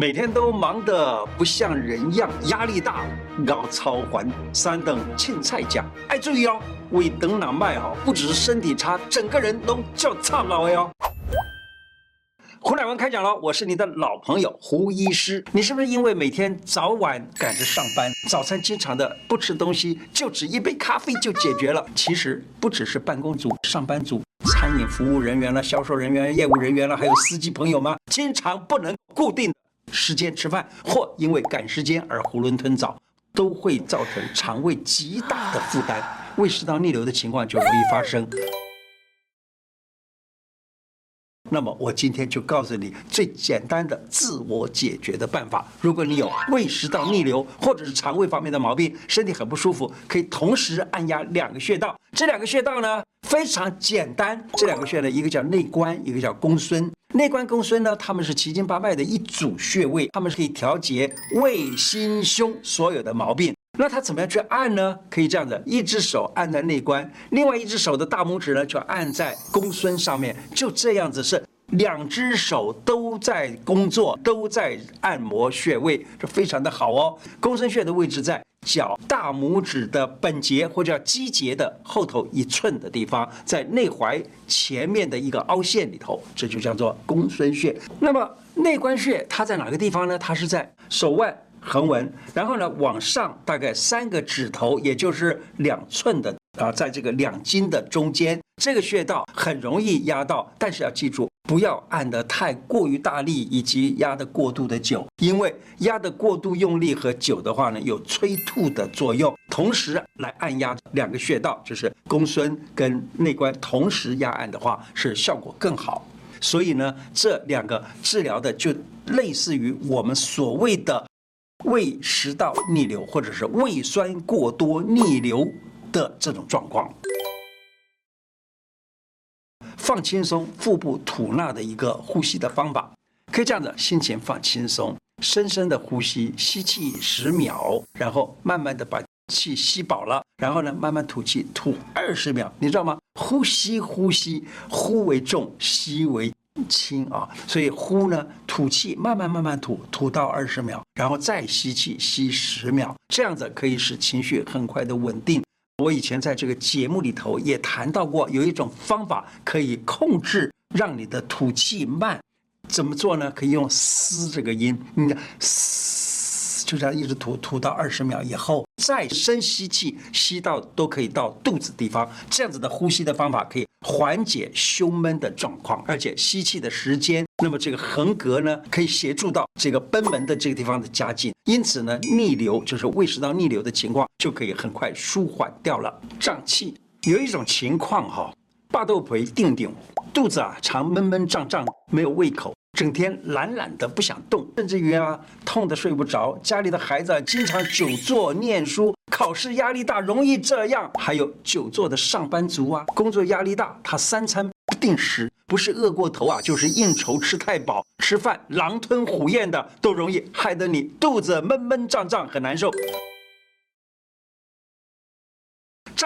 每天都忙得不像人样，压力大，熬操烦，三等青菜价。哎，注意哦，胃等哪卖哦，不只是身体差，整个人都叫差老哟。胡乃文开讲了，我是你的老朋友胡医师。你是不是因为每天早晚赶着上班，早餐经常的不吃东西，就只一杯咖啡就解决了？其实不只是办公族、上班族，餐饮服务人员了、销售人员、业务人员了，还有司机朋友吗？经常不能固定。时间吃饭，或因为赶时间而囫囵吞枣，都会造成肠胃极大的负担，胃食道逆流的情况就容易发生。那么我今天就告诉你最简单的自我解决的办法。如果你有胃食道逆流或者是肠胃方面的毛病，身体很不舒服，可以同时按压两个穴道。这两个穴道呢，非常简单。这两个穴呢，一个叫内关，一个叫公孙。内关、公孙呢，他们是奇经八脉的一组穴位，他们是可以调节胃、心、胸所有的毛病。那他怎么样去按呢？可以这样子，一只手按在内关，另外一只手的大拇指呢就按在公孙上面，就这样子是两只手都在工作，都在按摩穴位，这非常的好哦。公孙穴的位置在脚大拇指的本节或者叫肌节的后头一寸的地方，在内踝前面的一个凹陷里头，这就叫做公孙穴。那么内关穴它在哪个地方呢？它是在手腕。横纹，然后呢，往上大概三个指头，也就是两寸的啊，在这个两筋的中间，这个穴道很容易压到，但是要记住，不要按得太过于大力，以及压得过度的久，因为压得过度用力和久的话呢，有催吐的作用。同时来按压两个穴道，就是公孙跟内关，同时压按的话，是效果更好。所以呢，这两个治疗的就类似于我们所谓的。胃食道逆流，或者是胃酸过多逆流的这种状况，放轻松腹部吐纳的一个呼吸的方法，可以这样子：心情放轻松，深深的呼吸，吸气十秒，然后慢慢的把气吸饱了，然后呢，慢慢吐气，吐二十秒，你知道吗？呼吸呼吸，呼为重，吸为轻啊，所以呼呢，吐气慢慢慢慢吐，吐到二十秒，然后再吸气，吸十秒，这样子可以使情绪很快的稳定。我以前在这个节目里头也谈到过，有一种方法可以控制让你的吐气慢，怎么做呢？可以用嘶这个音，你嘶。就这样一直吐，吐到二十秒以后，再深吸气，吸到都可以到肚子地方。这样子的呼吸的方法可以缓解胸闷的状况，而且吸气的时间，那么这个横膈呢，可以协助到这个贲门的这个地方的加紧。因此呢，逆流就是胃食道逆流的情况就可以很快舒缓掉了。胀气有一种情况哈，大肚皮定定，肚子啊常闷闷胀胀，没有胃口。整天懒懒的不想动，甚至于啊痛得睡不着。家里的孩子经常久坐念书，考试压力大，容易这样。还有久坐的上班族啊，工作压力大，他三餐不定时，不是饿过头啊，就是应酬吃太饱，吃饭狼吞虎咽的，都容易害得你肚子闷闷胀胀，很难受。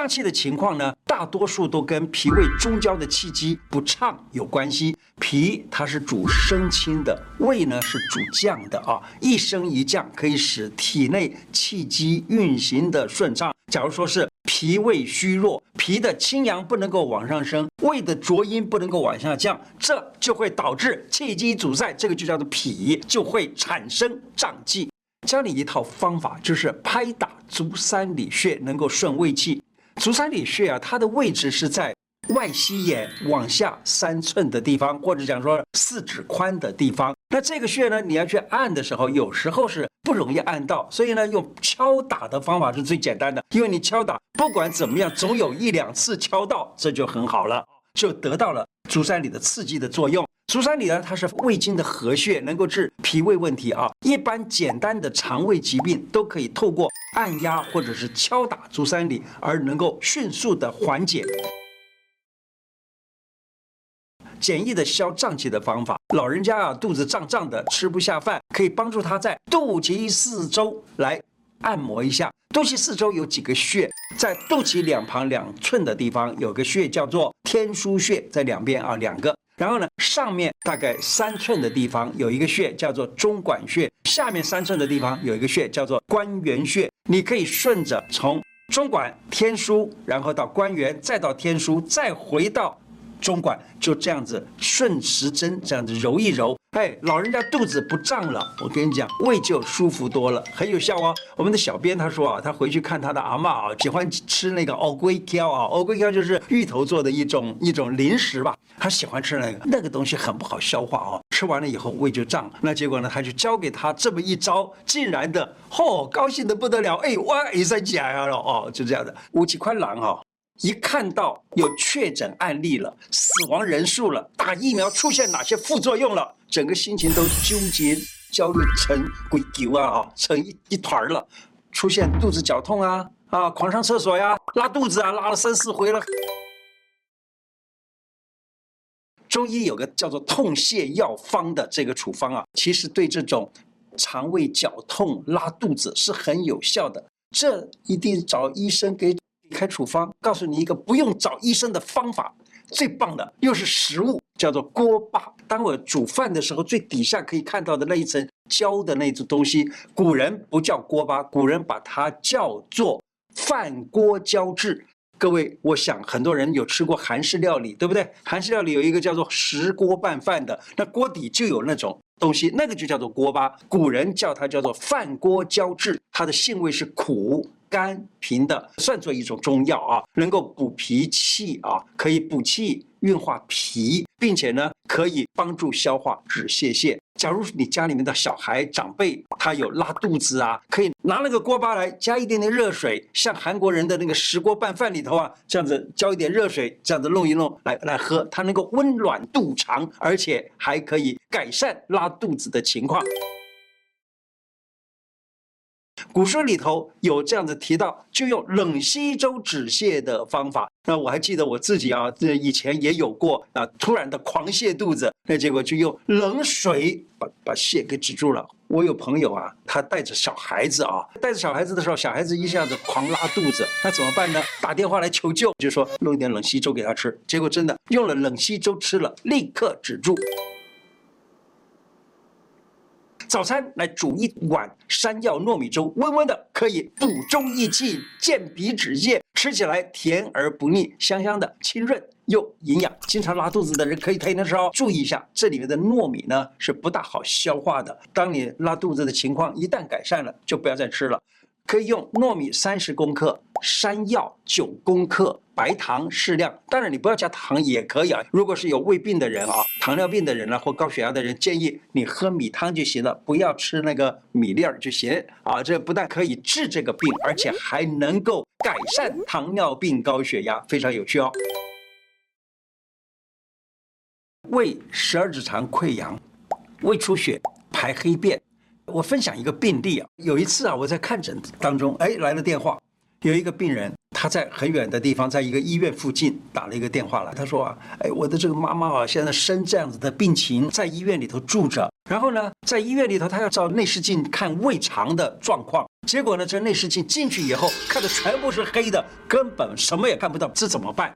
胀气的情况呢，大多数都跟脾胃中焦的气机不畅有关系。脾它是主升清的，胃呢是主降的啊，一升一降可以使体内气机运行的顺畅。假如说是脾胃虚弱，脾的清阳不能够往上升，胃的浊阴不能够往下降，这就会导致气机阻塞，这个就叫做脾，就会产生胀气。教你一套方法，就是拍打足三里穴，能够顺胃气。足三里穴啊，它的位置是在外膝眼往下三寸的地方，或者讲说四指宽的地方。那这个穴呢，你要去按的时候，有时候是不容易按到，所以呢，用敲打的方法是最简单的。因为你敲打，不管怎么样，总有一两次敲到，这就很好了，就得到了足三里的刺激的作用。足三里呢，它是胃经的合穴，能够治脾胃问题啊。一般简单的肠胃疾病都可以透过按压或者是敲打足三里而能够迅速的缓解。简易的消胀气的方法，老人家啊肚子胀胀的吃不下饭，可以帮助他在肚脐四周来按摩一下。肚脐四周有几个穴，在肚脐两旁两寸的地方有个穴叫做天枢穴，在两边啊两个。然后呢，上面大概三寸的地方有一个穴叫做中脘穴，下面三寸的地方有一个穴叫做关元穴。你可以顺着从中脘、天枢，然后到关元，再到天枢，再回到。中脘就这样子顺时针这样子揉一揉，哎，老人家肚子不胀了，我跟你讲，胃就舒服多了，很有效哦。我们的小编他说啊，他回去看他的阿嬷啊，喜欢吃那个藕龟胶啊，藕龟胶就是芋头做的一种一种零食吧，他喜欢吃那个，那个东西很不好消化哦，吃完了以后胃就胀，那结果呢，他就教给他这么一招，竟然的，嚯、高兴的不得了，哎，哇，一三甲呀了哦，就这样的，吴启宽郎哈。一看到有确诊案例了，死亡人数了，打疫苗出现哪些副作用了，整个心情都纠结、焦虑成鬼丢啊啊，成一一团了，出现肚子绞痛啊啊，狂上厕所呀，拉肚子啊，拉了三四回了。中医有个叫做痛泻药方的这个处方啊，其实对这种肠胃绞痛、拉肚子是很有效的，这一定找医生给。开处方，告诉你一个不用找医生的方法，最棒的又是食物，叫做锅巴。当我煮饭的时候，最底下可以看到的那一层焦的那种东西，古人不叫锅巴，古人把它叫做饭锅胶质。各位，我想很多人有吃过韩式料理，对不对？韩式料理有一个叫做石锅拌饭的，那锅底就有那种东西，那个就叫做锅巴。古人叫它叫做饭锅胶质，它的性味是苦。甘平的，算作一种中药啊，能够补脾气啊，可以补气、运化脾，并且呢，可以帮助消化、止泻泻。假如你家里面的小孩长辈他有拉肚子啊，可以拿那个锅巴来，加一点点热水，像韩国人的那个石锅拌饭里头啊，这样子浇一点热水，这样子弄一弄来来喝，它能够温暖肚肠，而且还可以改善拉肚子的情况。古书里头有这样子提到，就用冷稀粥止泻的方法。那我还记得我自己啊，这以前也有过啊，突然的狂泻肚子，那结果就用冷水把把泻给止住了。我有朋友啊，他带着小孩子啊，带着小孩子的时候，小孩子一下子狂拉肚子，那怎么办呢？打电话来求救，就说弄一点冷稀粥给他吃。结果真的用了冷稀粥吃了，立刻止住。早餐来煮一碗山药糯米粥，温温的，可以补中益气、健脾止泻，吃起来甜而不腻，香香的，清润又营养。经常拉肚子的人可以配的时候，注意一下，这里面的糯米呢是不大好消化的。当你拉肚子的情况一旦改善了，就不要再吃了。可以用糯米三十公克，山药九公克，白糖适量。当然你不要加糖也可以啊。如果是有胃病的人啊，糖尿病的人呢，或高血压的人，建议你喝米汤就行了，不要吃那个米粒儿就行啊。这不但可以治这个病，而且还能够改善糖尿病、高血压，非常有趣哦。胃十二指肠溃疡，胃出血，排黑便。我分享一个病例啊，有一次啊，我在看诊当中，哎，来了电话，有一个病人，他在很远的地方，在一个医院附近打了一个电话来，他说啊，哎，我的这个妈妈啊，现在生这样子的病情，在医院里头住着，然后呢，在医院里头，他要照内视镜看胃肠的状况，结果呢，这内视镜进去以后，看的全部是黑的，根本什么也看不到，这怎么办？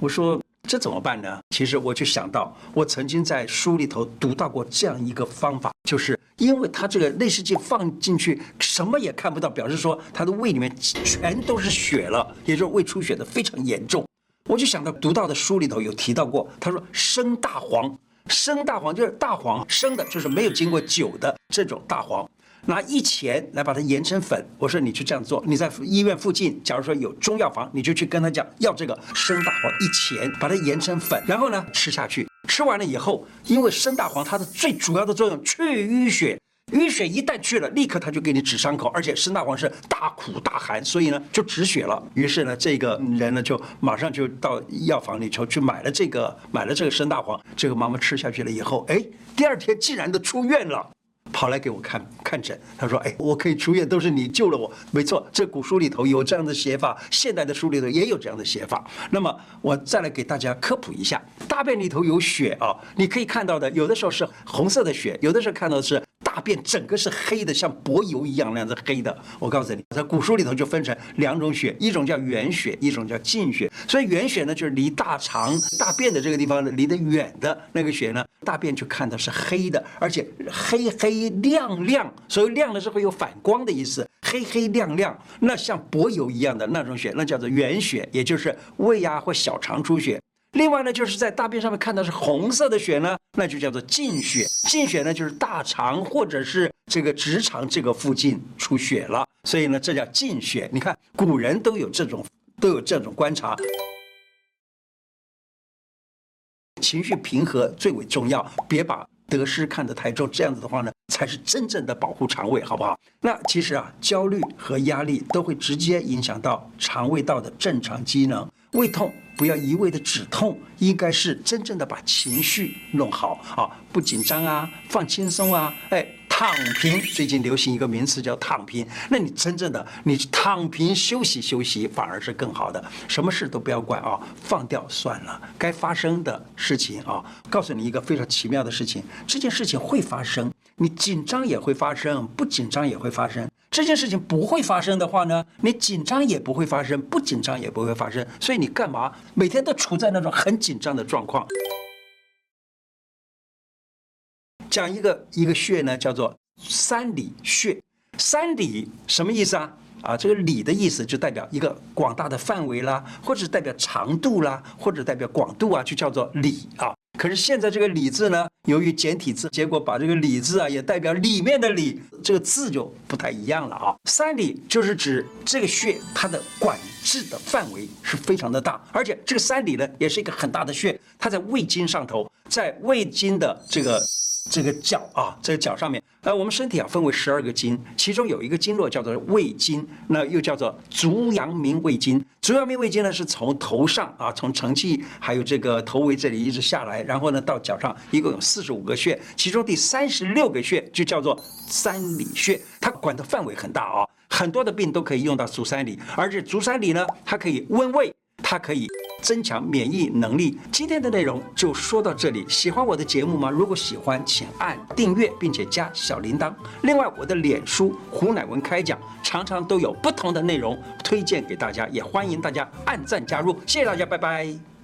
我说。这怎么办呢？其实我就想到，我曾经在书里头读到过这样一个方法，就是因为他这个内视镜放进去，什么也看不到，表示说他的胃里面全都是血了，也就是胃出血的非常严重。我就想到读到的书里头有提到过，他说生大黄，生大黄就是大黄生的，就是没有经过酒的这种大黄。拿一钱来把它研成粉，我说你去这样做。你在医院附近，假如说有中药房，你就去跟他讲要这个生大黄一钱，把它研成粉，然后呢吃下去。吃完了以后，因为生大黄它的最主要的作用去淤血，淤血一旦去了，立刻它就给你止伤口，而且生大黄是大苦大寒，所以呢就止血了。于是呢这个人呢就马上就到药房里头去买了这个买了这个生大黄，这个妈妈吃下去了以后，哎，第二天竟然都出院了。跑来给我看看诊，他说：“哎，我可以出院，都是你救了我。没错，这古书里头有这样的写法，现代的书里头也有这样的写法。那么我再来给大家科普一下，大便里头有血啊，你可以看到的，有的时候是红色的血，有的时候看到的是大便整个是黑的，像柏油一样那样子黑的。我告诉你，在古书里头就分成两种血，一种叫远血，一种叫近血。所以远血呢，就是离大肠大便的这个地方呢离得远的那个血呢，大便就看到是黑的，而且黑黑亮亮。所以亮的是会有反光的意思，黑黑亮亮，那像柏油一样的那种血，那叫做远血，也就是胃呀或小肠出血。另外呢，就是在大便上面看到是红色的血呢，那就叫做近血。近血呢，就是大肠或者是这个直肠这个附近出血了，所以呢，这叫近血。你看，古人都有这种都有这种观察。情绪平和最为重要，别把得失看得太重，这样子的话呢，才是真正的保护肠胃，好不好？那其实啊，焦虑和压力都会直接影响到肠胃道的正常机能，胃痛。不要一味的止痛，应该是真正的把情绪弄好啊，不紧张啊，放轻松啊，哎，躺平。最近流行一个名词叫躺平，那你真正的你躺平休息休息，反而是更好的。什么事都不要管啊，放掉算了。该发生的事情啊，告诉你一个非常奇妙的事情，这件事情会发生，你紧张也会发生，不紧张也会发生。这件事情不会发生的话呢，你紧张也不会发生，不紧张也不会发生。所以你干嘛每天都处在那种很紧张的状况？讲一个一个穴呢，叫做三里穴。三里什么意思啊？啊，这个里的意思就代表一个广大的范围啦，或者代表长度啦，或者代表广度啊，就叫做里啊。可是现在这个“里”字呢，由于简体字，结果把这个“里”字啊也代表里面的“里”，这个字就不太一样了啊。三里就是指这个穴，它的管制的范围是非常的大，而且这个三里呢，也是一个很大的穴，它在胃经上头，在胃经的这个。这个脚啊，这个脚上面，呃，我们身体啊分为十二个经，其中有一个经络叫做胃经，那又叫做足阳明胃经。足阳明胃经呢是从头上啊，从承泣还有这个头围这里一直下来，然后呢到脚上，一共有四十五个穴，其中第三十六个穴就叫做三里穴，它管的范围很大啊，很多的病都可以用到足三里，而且足三里呢，它可以温胃。它可以增强免疫能力。今天的内容就说到这里。喜欢我的节目吗？如果喜欢，请按订阅并且加小铃铛。另外，我的脸书胡乃文开讲常常都有不同的内容推荐给大家，也欢迎大家按赞加入。谢谢大家，拜拜。